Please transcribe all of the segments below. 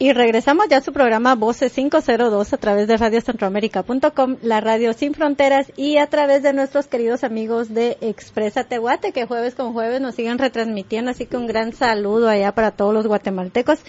Y regresamos ya a su programa Voces 502 a través de radiocentroamérica.com, la radio sin fronteras y a través de nuestros queridos amigos de Expresa Tehuate que jueves con jueves nos siguen retransmitiendo. Así que un gran saludo allá para todos los guatemaltecos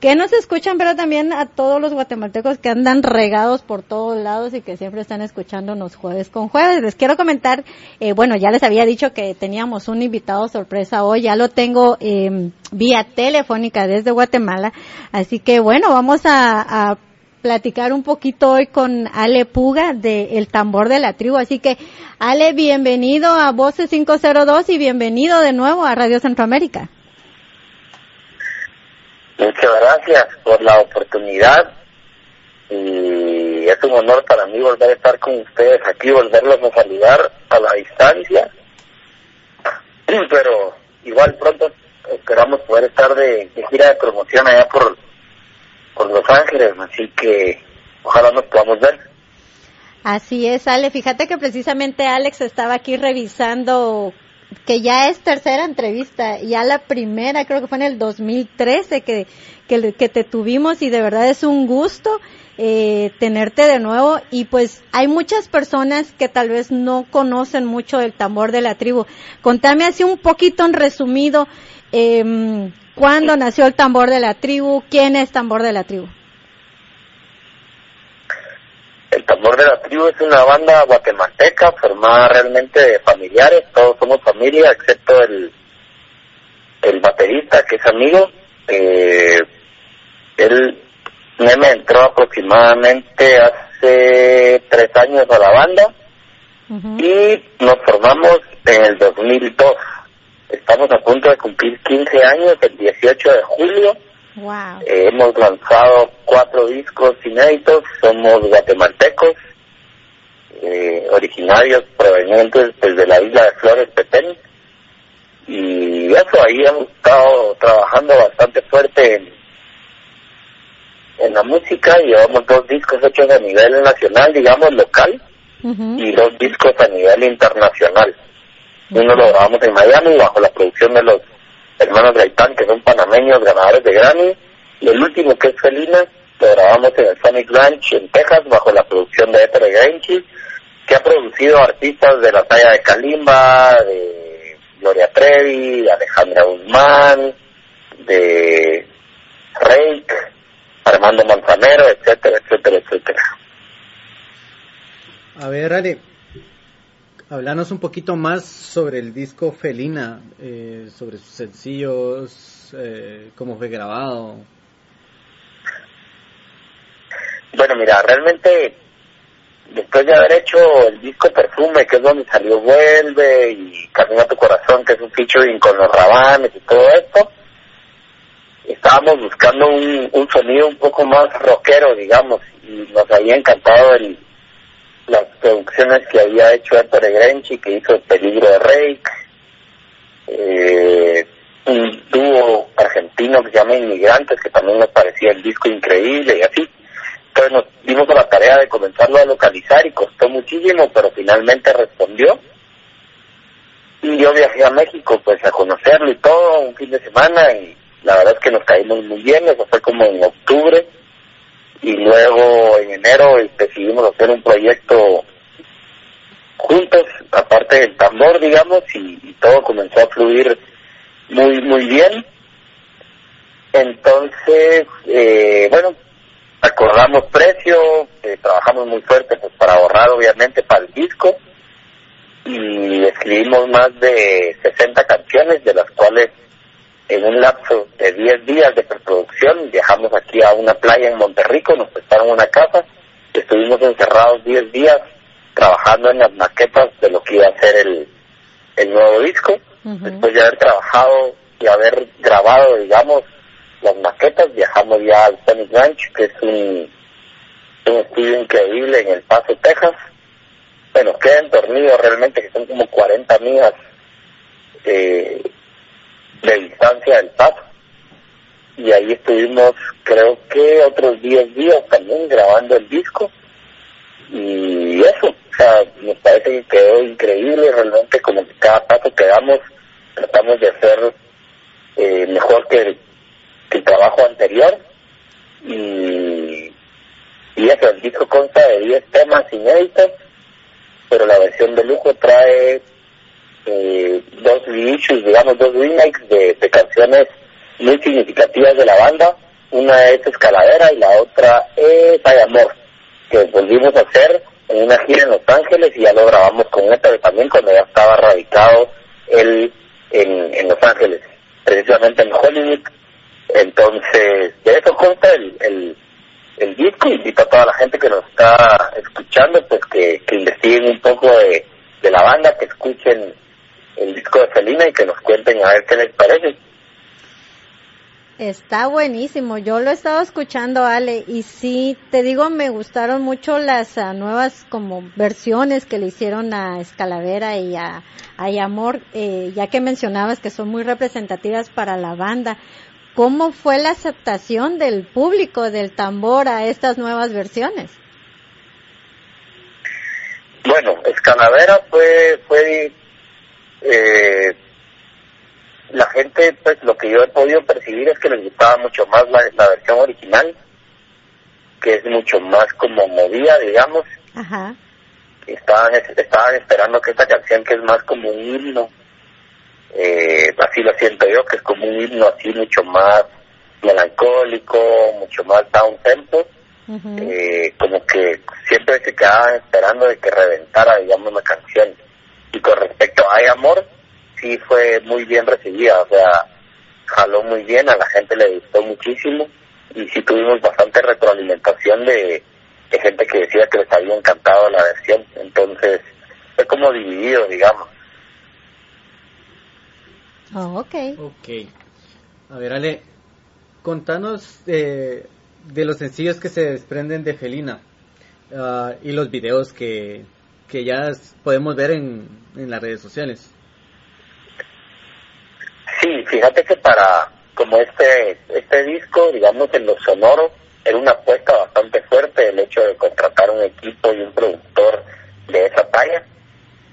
que nos escuchan, pero también a todos los guatemaltecos que andan regados por todos lados y que siempre están escuchándonos jueves con jueves. Les quiero comentar, eh, bueno, ya les había dicho que teníamos un invitado sorpresa hoy, ya lo tengo eh, vía telefónica desde Guatemala, así que bueno, vamos a, a platicar un poquito hoy con Ale Puga de El Tambor de la Tribu. Así que, Ale, bienvenido a Voces 502 y bienvenido de nuevo a Radio Centroamérica. Muchas gracias por la oportunidad y es un honor para mí volver a estar con ustedes aquí, volverlos a saludar a la distancia, pero igual pronto esperamos poder estar de, gira de promoción allá por, por Los Ángeles, así que ojalá nos podamos ver. Así es, Ale. Fíjate que precisamente Alex estaba aquí revisando que ya es tercera entrevista, ya la primera creo que fue en el 2013 que, que, que te tuvimos y de verdad es un gusto eh, tenerte de nuevo y pues hay muchas personas que tal vez no conocen mucho el tambor de la tribu. Contame así un poquito en resumido eh, cuándo nació el tambor de la tribu, quién es tambor de la tribu. El Tambor de la Tribu es una banda guatemalteca formada realmente de familiares, todos somos familia, excepto el, el baterista que es amigo. Eh, él me entró aproximadamente hace tres años a la banda y nos formamos en el 2002. Estamos a punto de cumplir 15 años, el 18 de julio eh, hemos lanzado cuatro discos inéditos, somos guatemaltecos, eh, originarios provenientes desde la isla de Flores Petén. Y eso, ahí hemos estado trabajando bastante fuerte en, en la música. Llevamos dos discos hechos a nivel nacional, digamos, local, y dos discos a nivel internacional. Uno lo grabamos en Miami bajo la producción de los hermanos Gaitán, que son panameños ganadores de Grammy, y el último que es Felina, lo grabamos en el Sonic Ranch en Texas bajo la producción de Ether Granchi, que ha producido artistas de la talla de Kalimba, de Gloria Trevi, de Alejandra Guzmán, de Rake, Armando Manzanero, etcétera, etcétera, etcétera. A ver, Ale, Hablanos un poquito más sobre el disco Felina, eh, sobre sus sencillos, eh, cómo fue grabado. Bueno, mira, realmente después de haber hecho el disco Perfume, que es donde salió Vuelve, y Camino a tu Corazón, que es un featuring con los Rabanes y todo esto, estábamos buscando un, un sonido un poco más rockero, digamos, y nos había encantado el, las producciones que había hecho Héctor Grenchi, que hizo El Peligro de Rey, eh, un dúo argentino que se llama Inmigrantes, que también nos parecía el disco increíble y así. Entonces nos dimos a la tarea de comenzarlo a localizar y costó muchísimo, pero finalmente respondió. Y yo viajé a México pues a conocerlo y todo un fin de semana y la verdad es que nos caímos muy bien, eso fue como en octubre y luego en enero decidimos hacer un proyecto juntos, aparte del tambor, digamos, y, todo comenzó a fluir muy, muy bien. Entonces, eh, bueno, acordamos precio, eh, trabajamos muy fuerte pues para ahorrar obviamente para el disco y escribimos más de 60 canciones, de las cuales en un lapso de 10 días de preproducción viajamos aquí a una playa en Monterrico, nos prestaron una casa, estuvimos encerrados 10 días trabajando en las maquetas de lo que iba a ser el, el nuevo disco. Después de haber trabajado y haber grabado, digamos, las maquetas, viajamos ya al Sonic Ranch, que es un, un estudio increíble en El Paso, Texas. Bueno, queda en Tornillo realmente, que son como 40 millas eh, de distancia del paso. Y ahí estuvimos, creo que otros 10 días también grabando el disco. Y eso, o sea, nos parece que quedó increíble, realmente como que cada paso que damos tratamos de hacer eh, mejor que el, que el, trabajo anterior. Y, y eso, el disco consta de 10 temas inéditos, pero la versión de lujo trae eh, dos reissues, digamos, dos remakes de, de canciones muy significativas de la banda. Una es Escaladera y la otra es Hay Amor, que volvimos a hacer en una gira en Los Ángeles y ya lo grabamos con Neta también cuando ya estaba radicado él en, en Los Ángeles, precisamente en Hollywood. Entonces, de eso consta el, el, el disco. Invito a toda la gente que nos está escuchando, pues que, que investiguen un poco de, de la banda, que escuchen el disco de Felina y que nos cuenten a ver qué les parece. Está buenísimo, yo lo he estado escuchando, Ale, y sí, te digo, me gustaron mucho las uh, nuevas como versiones que le hicieron a Escalavera y a, a Amor, eh, ya que mencionabas que son muy representativas para la banda. ¿Cómo fue la aceptación del público del tambor a estas nuevas versiones? Bueno, Escalavera fue, fue eh, la gente, pues lo que yo he podido percibir es que les gustaba mucho más la, la versión original, que es mucho más como movida, digamos. Ajá. Estaban, estaban esperando que esta canción, que es más como un himno, eh, así lo siento yo, que es como un himno así mucho más melancólico, mucho más down tempo, eh, como que siempre se quedaban esperando de que reventara, digamos, la canción. Y con respecto a Hay Amor, sí fue muy bien recibida, o sea, jaló muy bien, a la gente le gustó muchísimo y sí tuvimos bastante retroalimentación de, de gente que decía que les había encantado la versión, entonces fue como dividido, digamos. Oh, ok. Ok. A ver, Ale, contanos eh, de los sencillos que se desprenden de Felina ah, y los videos que, que ya podemos ver en, en las redes sociales. Sí, fíjate que para como este este disco, digamos en lo sonoro, era una apuesta bastante fuerte el hecho de contratar un equipo y un productor de esa talla.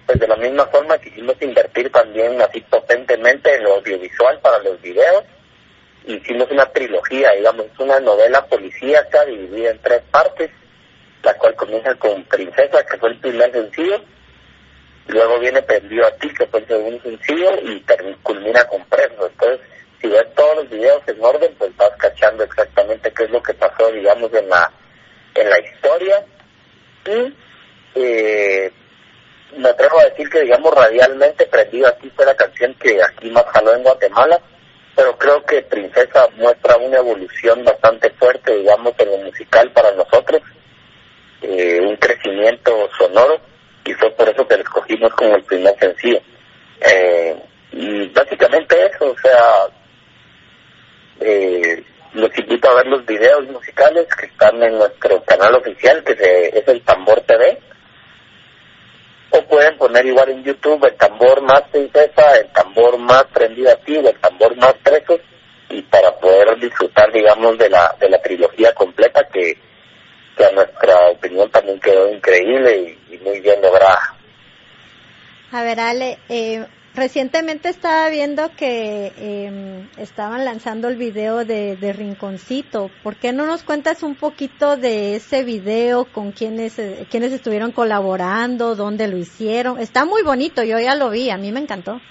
Pues de la misma forma quisimos invertir también así potentemente en lo audiovisual para los videos. Hicimos una trilogía, digamos, una novela policíaca dividida en tres partes, la cual comienza con Princesa, que fue el primer sencillo, luego viene Prendido a ti, que fue el segundo sencillo, y culmina con Preso. Entonces, si ves todos los videos en orden, pues vas cachando exactamente qué es lo que pasó, digamos, en la, en la historia. Y eh, me atrevo a decir que, digamos, radialmente Prendido a ti fue la canción que aquí más jaló en Guatemala, pero creo que Princesa muestra una evolución bastante fuerte, digamos, en lo musical para nosotros, eh, un crecimiento sonoro, y fue por eso que lo escogimos como el primer sencillo. Eh, y básicamente eso, o sea, eh, los invito a ver los videos musicales que están en nuestro canal oficial, que se- es el Tambor TV, o pueden poner igual en YouTube el tambor más princesa, el tambor más prendido a el tambor más presos, y para poder disfrutar, digamos, de la, de la trilogía completa que, que a nuestra opinión también quedó increíble y, muy bien lograda. A ver, Ale, eh, recientemente estaba viendo que eh, estaban lanzando el video de, de Rinconcito. ¿Por qué no nos cuentas un poquito de ese video, con quiénes, eh, quiénes estuvieron colaborando, dónde lo hicieron? Está muy bonito, yo ya lo vi, a mí me encantó.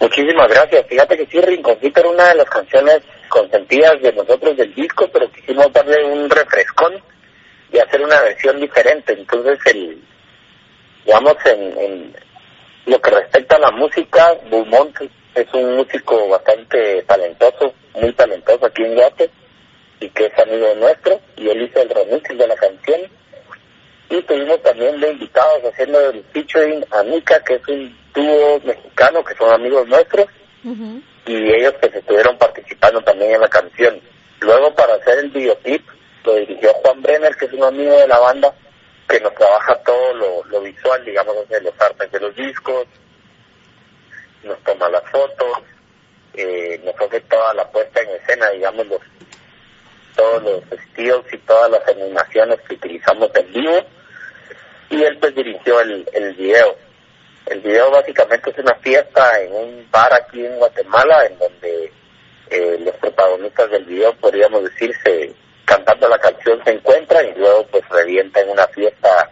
Muchísimas gracias. Fíjate que sí, Rinconcito era una de las canciones consentidas de nosotros del disco, pero quisimos darle un refrescón y hacer una versión diferente. Entonces, el, digamos, en, en lo que respecta a la música, Beaumont es un músico bastante talentoso, muy talentoso aquí en Guate, y que es amigo nuestro, y él hizo el remix de la canción. Y tuvimos también de invitados haciendo el featuring a Mika, que es un dúo mexicano, que son amigos nuestros, y ellos pues estuvieron participando también en la canción. Luego para hacer el videoclip lo dirigió Juan Brenner, que es un amigo de la banda, que nos trabaja todo lo, visual, digamos, de los artes de los discos, nos toma las fotos, eh, nos hace toda la puesta en escena, digamos, los, todos los estilos y todas las animaciones que utilizamos en vivo, y él pues dirigió el, el video. El video básicamente es una fiesta en un bar aquí en Guatemala, en donde eh, los protagonistas del video, podríamos decir, se cantando la canción se encuentran y luego pues revienta en una fiesta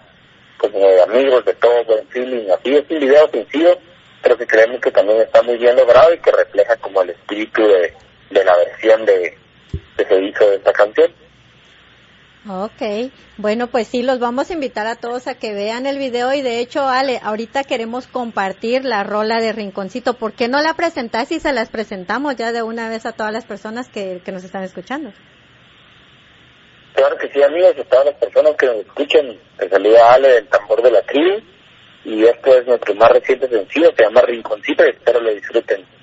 como de amigos, de todo buen feeling. Así es un video sencillo, pero que creemos que también está muy bien logrado y que refleja como el espíritu de, de la versión de que se hizo de esta canción. Ok, bueno, pues sí, los vamos a invitar a todos a que vean el video y de hecho, Ale, ahorita queremos compartir la rola de Rinconcito. ¿Por qué no la presentás y se las presentamos ya de una vez a todas las personas que, que nos están escuchando? Claro que sí, amigos, a todas las personas que nos escuchen, les saluda Ale del tambor de la tribu y esto es nuestro más reciente sencillo, se llama Rinconcito y espero lo disfruten.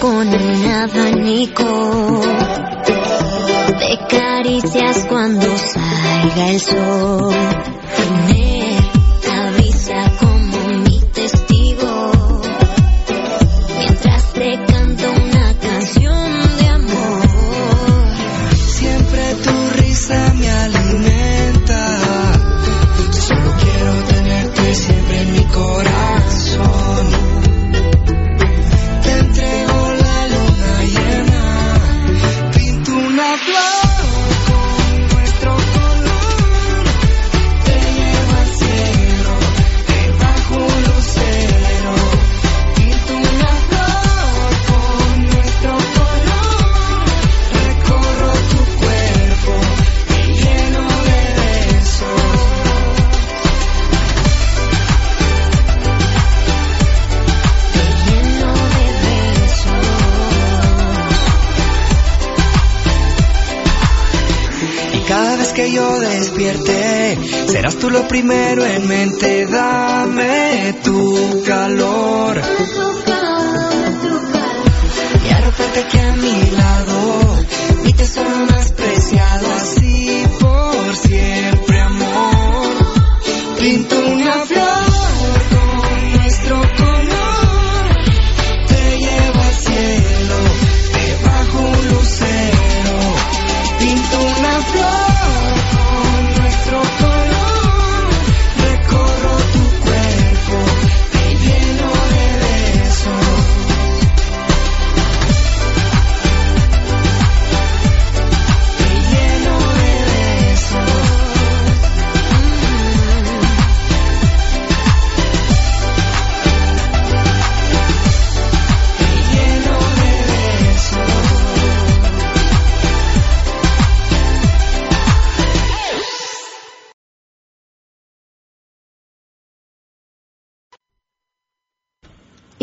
Con un abanico de caricias cuando salga el sol. Primero en mente, dame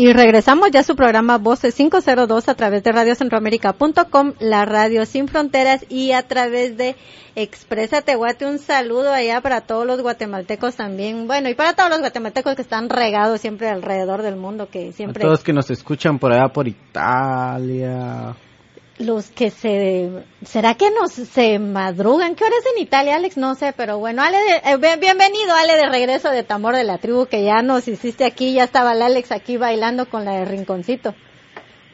Y regresamos ya a su programa Voces 502 a través de radiocentroamérica.com, la radio sin fronteras y a través de Expresa Tehuate. Un saludo allá para todos los guatemaltecos también. Bueno, y para todos los guatemaltecos que están regados siempre alrededor del mundo, que siempre... A todos que nos escuchan por allá, por Italia, los que se será que nos se madrugan qué hora es en Italia Alex no sé pero bueno Ale eh, bienvenido Ale de regreso de Tamor de la tribu que ya nos hiciste aquí ya estaba el Alex aquí bailando con la de rinconcito.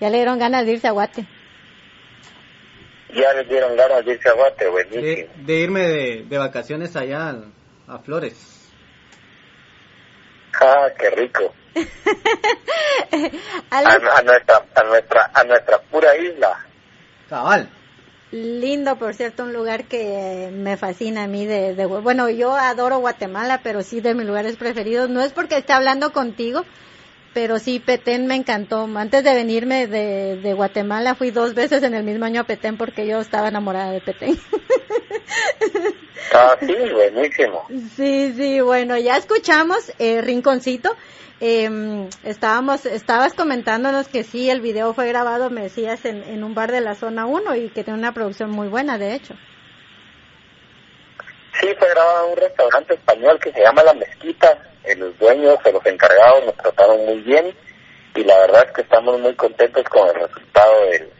Ya le dieron ganas de irse a Guate. Ya le dieron ganas de irse a Guate buenísimo. de, irme de, de, vacaciones allá a, Flores. Ah qué rico. A, a, nuestra a nuestra a nuestra pura isla. Lindo, por cierto, un lugar que me fascina a mí de, bueno, yo adoro Guatemala, pero sí de mis lugares preferidos. No es porque esté hablando contigo, pero sí, Petén me encantó. Antes de venirme de, de Guatemala, fui dos veces en el mismo año a Petén porque yo estaba enamorada de Petén. Ah, sí, buenísimo. Sí, sí, bueno, ya escuchamos eh, Rinconcito. Eh, estábamos, estabas comentándonos que sí, el video fue grabado, me decías, en, en un bar de la zona 1 y que tiene una producción muy buena, de hecho. Sí, fue grabado en un restaurante español que se llama La Mezquita. Eh, los dueños o los encargados nos trataron muy bien y la verdad es que estamos muy contentos con el resultado del,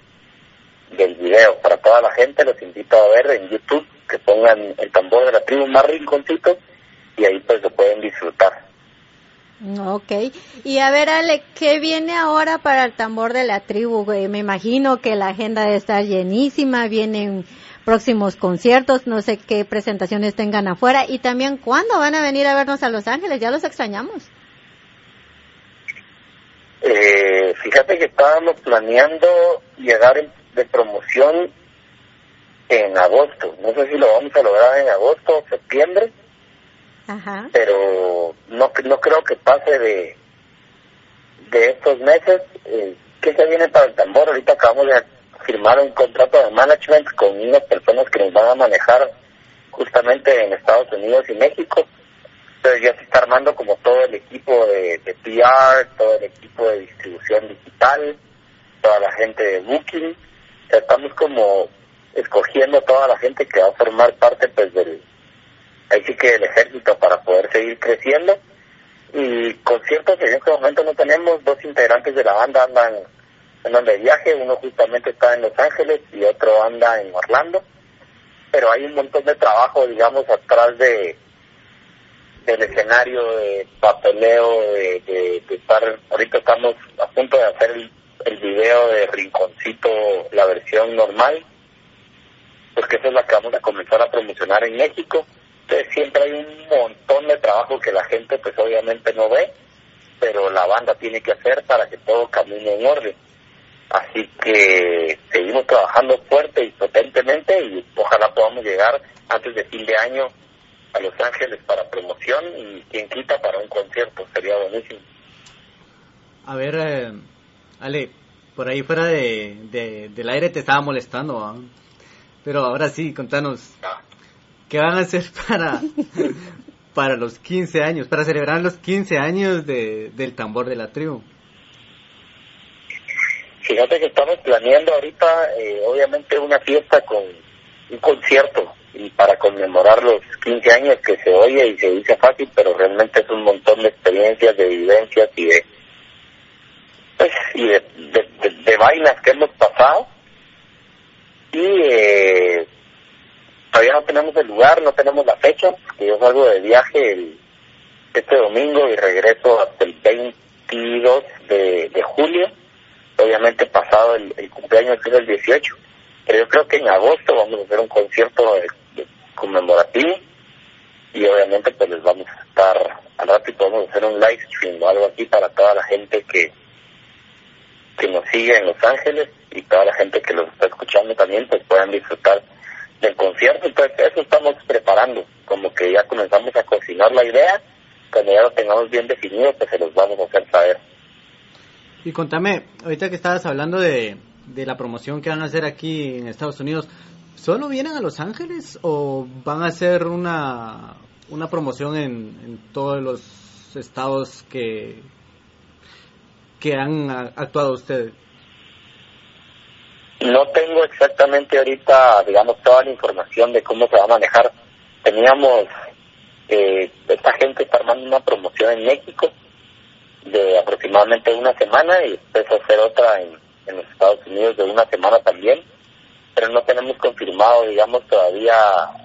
del video. Para toda la gente los invito a ver en YouTube que pongan el tambor de la tribu más rinconcito y ahí pues lo pueden disfrutar. Ok, y a ver Ale, ¿qué viene ahora para el tambor de la tribu? Me imagino que la agenda debe estar llenísima, vienen próximos conciertos, no sé qué presentaciones tengan afuera y también cuándo van a venir a vernos a Los Ángeles, ya los extrañamos. Eh, fíjate que estábamos planeando llegar de promoción en agosto. No sé si lo vamos a lograr en agosto o septiembre, Pero no no creo que pase de de estos meses. Eh, ¿Qué se viene para el tambor? Ahorita acabamos de firmar un contrato de management con unas personas que nos van a manejar justamente en Estados Unidos y México. Entonces ya se está armando como todo el equipo de, de PR, todo el equipo de distribución digital, toda la gente de Booking. O sea, estamos como escogiendo toda la gente que va a formar parte pues del ahí sí que del ejército para poder seguir creciendo y conciertos en este momento no tenemos dos integrantes de la banda andan andan de viaje uno justamente está en Los Ángeles y otro anda en Orlando pero hay un montón de trabajo digamos atrás de del escenario de papeleo de, estar ahorita estamos a punto de hacer el, el video de rinconcito la versión normal porque esa es la que vamos a comenzar a promocionar en México. Entonces siempre hay un montón de trabajo que la gente pues obviamente no ve, pero la banda tiene que hacer para que todo camine en orden. Así que seguimos trabajando fuerte y potentemente y ojalá podamos llegar antes de fin de año a Los Ángeles para promoción y quien quita para un concierto, sería buenísimo. A ver, eh, Ale, por ahí fuera de, de, del aire te estaba molestando, ¿ah? Pero ahora sí, contanos, ¿qué van a hacer para, para los 15 años, para celebrar los 15 años de, del tambor de la tribu? Fíjate que estamos planeando ahorita, eh, obviamente, una fiesta con un concierto y para conmemorar los 15 años que se oye y se dice fácil, pero realmente es un montón de experiencias, de vivencias y de, pues, y de, de, de, de vainas que hemos pasado y eh, todavía no tenemos el lugar, no tenemos la fecha, que yo salgo de viaje el, este domingo y regreso hasta el 22 de, julio, obviamente pasado el, cumpleaños que es el 18, pero yo creo que en agosto vamos a hacer un concierto de, conmemorativo y obviamente pues les vamos a estar al rato y podemos hacer un live stream o algo así para toda la gente que que nos sigue en Los Ángeles y toda la gente que los está escuchando también pues puedan disfrutar del concierto. Entonces eso estamos preparando, como que ya comenzamos a cocinar la idea, cuando ya lo tengamos bien definido pues se los vamos a hacer saber. Y contame, ahorita que estabas hablando de, de la promoción que van a hacer aquí en Estados Unidos, ¿solo vienen a Los Ángeles o van a hacer una, una promoción en, en todos los estados que, que han actuado ustedes? No tengo exactamente ahorita, digamos, toda la información de cómo se va a manejar. Teníamos, eh, esta gente está armando una promoción en México de aproximadamente una semana y después hacer otra en, en los Estados Unidos de una semana también, pero no tenemos confirmado, digamos, todavía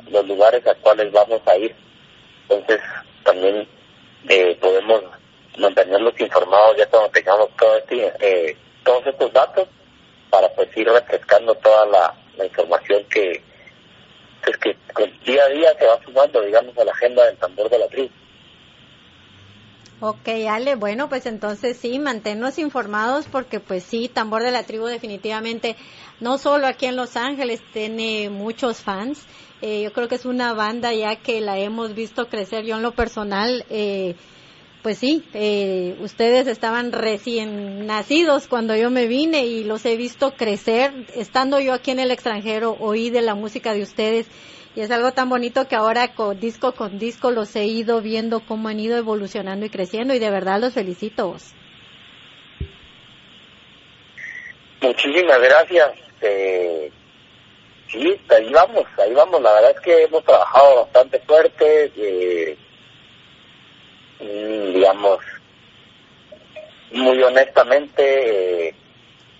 los lugares a cuales vamos a ir. Entonces, también eh, podemos mantenerlos informados ya cuando tengamos todo este, eh, todos estos datos para pues ir refrescando toda la, información que pues que día a día se va sumando digamos a la agenda del tambor de la tribu. Ok, Ale, bueno, pues entonces sí, manténnos informados porque pues sí, Tambor de la Tribu definitivamente, no solo aquí en Los Ángeles, tiene muchos fans. Eh, yo creo que es una banda ya que la hemos visto crecer. Yo en lo personal, eh, pues sí, eh, ustedes estaban recién nacidos cuando yo me vine y los he visto crecer. Estando yo aquí en el extranjero, oí de la música de ustedes y es algo tan bonito que ahora con disco con disco los he ido viendo cómo han ido evolucionando y creciendo y de verdad los felicito. Muchísimas gracias. Eh, sí, ahí vamos, ahí vamos. La verdad es que hemos trabajado bastante fuerte. Eh, digamos, muy honestamente, eh,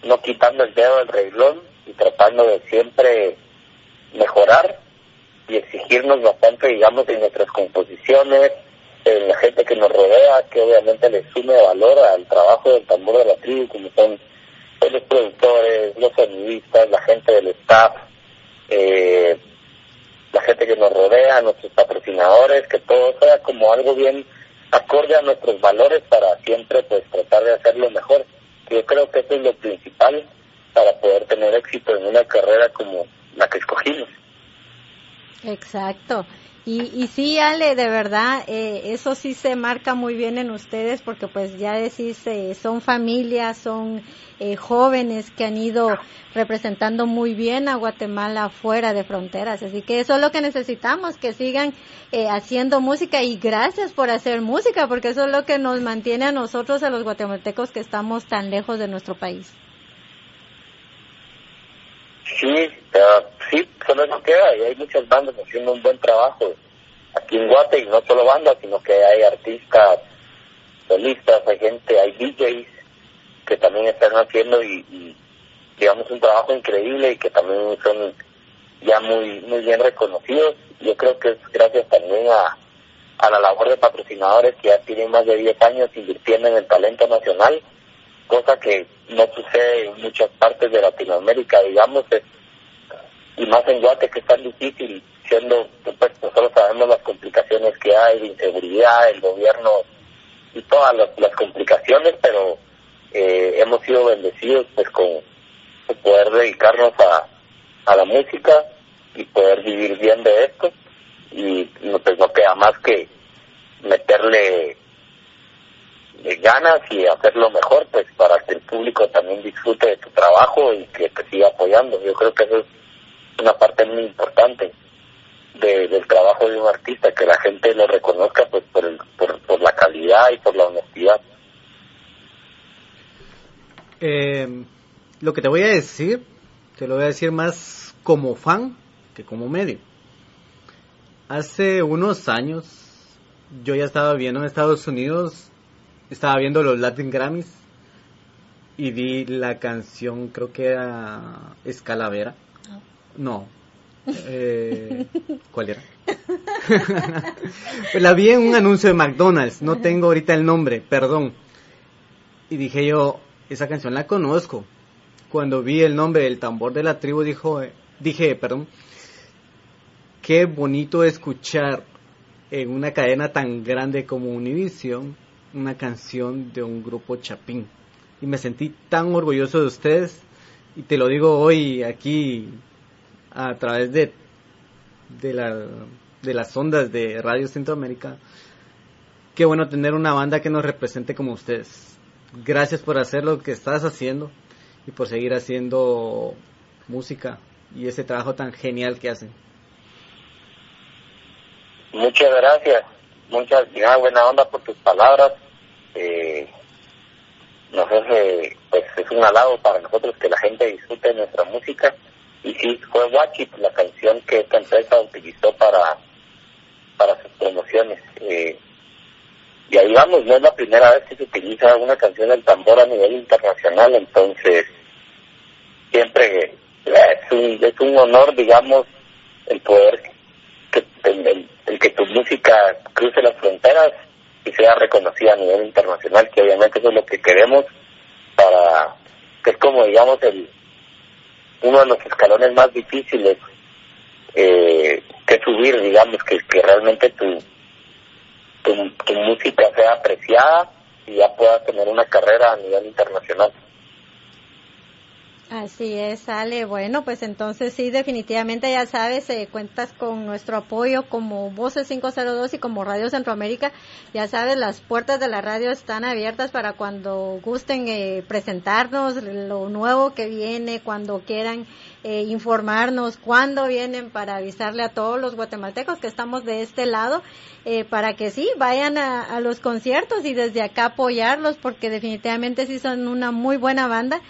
no quitando el dedo del reglón y tratando de siempre mejorar y exigirnos bastante, digamos, en nuestras composiciones, en la gente que nos rodea, que obviamente le sume valor al trabajo del tambor de la tribu, como son los productores, los sonidistas, la gente del staff, eh, la gente que nos rodea, nuestros patrocinadores, que todo sea como algo bien acorde a nuestros valores para siempre pues tratar de hacerlo mejor. Yo creo que eso es lo principal para poder tener éxito en una carrera como la que escogimos. Exacto. Y, y sí, Ale, de verdad, eh, eso sí se marca muy bien en ustedes porque pues ya decís, eh, son familias, son eh, jóvenes que han ido representando muy bien a Guatemala fuera de fronteras. Así que eso es lo que necesitamos, que sigan haciendo música y gracias por hacer música porque eso es lo que nos mantiene a nosotros, a los guatemaltecos que estamos tan lejos de nuestro país. Sí, sí, solo no queda y hay muchas bandas haciendo un buen trabajo aquí en Guate y no solo bandas, sino que hay artistas, solistas, hay gente, hay DJs que también están haciendo y, digamos un trabajo increíble y que también son ya muy muy bien reconocidos. Yo creo que es gracias también a, a la labor de patrocinadores que ya tienen más de 10 años invirtiendo en el talento nacional, cosa que no sucede en muchas partes de Latinoamérica, digamos, es y más en Guate que es tan difícil, siendo, pues nosotros sabemos las complicaciones que hay de inseguridad, el gobierno y todas las, complicaciones, pero eh, hemos sido bendecidos pues con, poder dedicarnos a, a la música y poder vivir bien de esto y pues no queda más que meterle ganas y hacerlo mejor pues para que el público también disfrute de tu trabajo y que te siga apoyando. Yo creo que eso es una parte muy importante del trabajo de un artista, que la gente lo reconozca pues por, el, por, la calidad y por la honestidad. Eh, lo que te voy a decir, te lo voy a decir más como fan que como medio. Hace unos años yo ya estaba viendo en Estados Unidos, estaba viendo los Latin Grammys y vi la canción, creo que era Escalavera no. Eh, ¿Cuál era? pues la vi en un anuncio de McDonald's, no tengo ahorita el nombre, perdón. Y dije yo, esa canción la conozco. Cuando vi el nombre del tambor de la tribu, dijo, dije, perdón, qué bonito escuchar en una cadena tan grande como Univision una canción de un grupo chapín. Y me sentí tan orgulloso de ustedes. Y te lo digo hoy aquí a través de, de, la, de las ondas de Radio Centroamérica. Qué bueno tener una banda que nos represente como ustedes. Gracias por hacer lo que estás haciendo y por seguir haciendo música y ese trabajo tan genial que hacen. Muchas gracias, muchas buena onda por tus palabras. Eh, no sé, pues es un halago para nosotros que la gente disfrute nuestra música y sí, fue Watchit la canción que esta empresa utilizó para, para sus promociones. Eh, y ahí vamos, no es la primera vez que se utiliza una canción del tambor a nivel internacional, entonces siempre eh, es un, es un honor, digamos, el poder que el, el, que tu música cruce las fronteras y sea reconocida a nivel internacional, que obviamente eso es lo que queremos para, que es como digamos el, uno de los escalones más difíciles eh, que subir, digamos, que, que realmente tu, tu, tu música sea apreciada y ya puedas tener una carrera a nivel internacional. Así es, Ale. Bueno, pues entonces sí, definitivamente ya sabes, eh, cuentas con nuestro apoyo como Voces 502 y como Radio Centroamérica. Ya sabes, las puertas de la radio están abiertas para cuando gusten eh, presentarnos lo nuevo que viene, cuando quieran eh, informarnos cuándo vienen para avisarle a todos los guatemaltecos que estamos de este lado, eh, para que sí, vayan a, a los conciertos y desde acá apoyarlos, porque definitivamente sí son una muy buena banda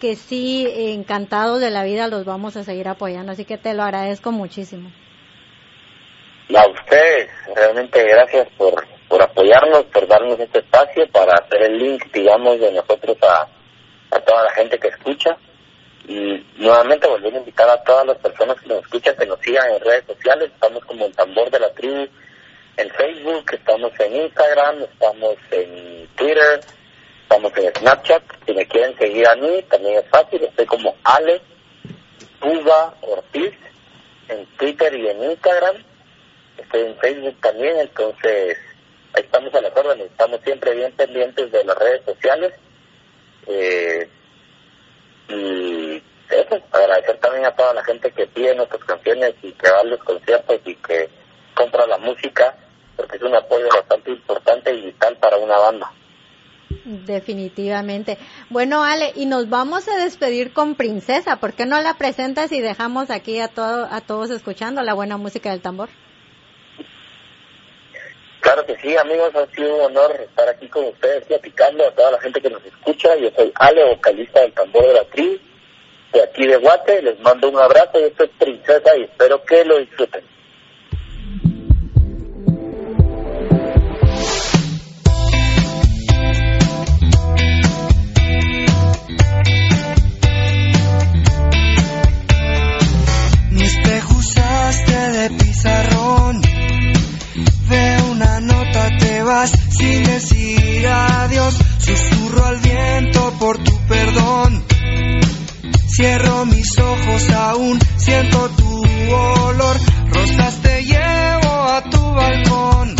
que sí, encantados de la vida, los vamos a seguir apoyando. Así que te lo agradezco muchísimo. A ustedes, realmente gracias por, por apoyarnos, por darnos este espacio para hacer el link, digamos, de nosotros a, a toda la gente que escucha. Y nuevamente volver a invitar a todas las personas que nos escuchan que nos sigan en redes sociales. Estamos como el tambor de la tribu en Facebook, estamos en Instagram, estamos en Twitter, estamos en Snapchat. Si me quieren seguir a mí, también es fácil. Estoy como Ale Uva Ortiz en Twitter y en Instagram. Estoy en Facebook también, entonces ahí estamos a las órdenes. Estamos siempre bien pendientes de las redes sociales. Eh, y eso, agradecer también a toda la gente que pide nuestras canciones y que va a los conciertos y que compra la música, porque es un apoyo bastante importante y vital para una banda. Definitivamente. Bueno, Ale, y nos vamos a despedir con Princesa. ¿Por qué no la presentas y dejamos aquí a, todo, a todos escuchando la buena música del tambor? Claro que sí, amigos, ha sido un honor estar aquí con ustedes platicando a toda la gente que nos escucha. Yo soy Ale, vocalista del tambor de la tribu, de aquí de Guate. Les mando un abrazo y esto es Princesa y espero que lo disfruten. De pizarrón. Veo una nota, te vas sin decir adiós. Susurro al viento por tu perdón. Cierro mis ojos, aún siento tu olor. Rosas te llevo a tu balcón.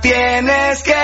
Tienes que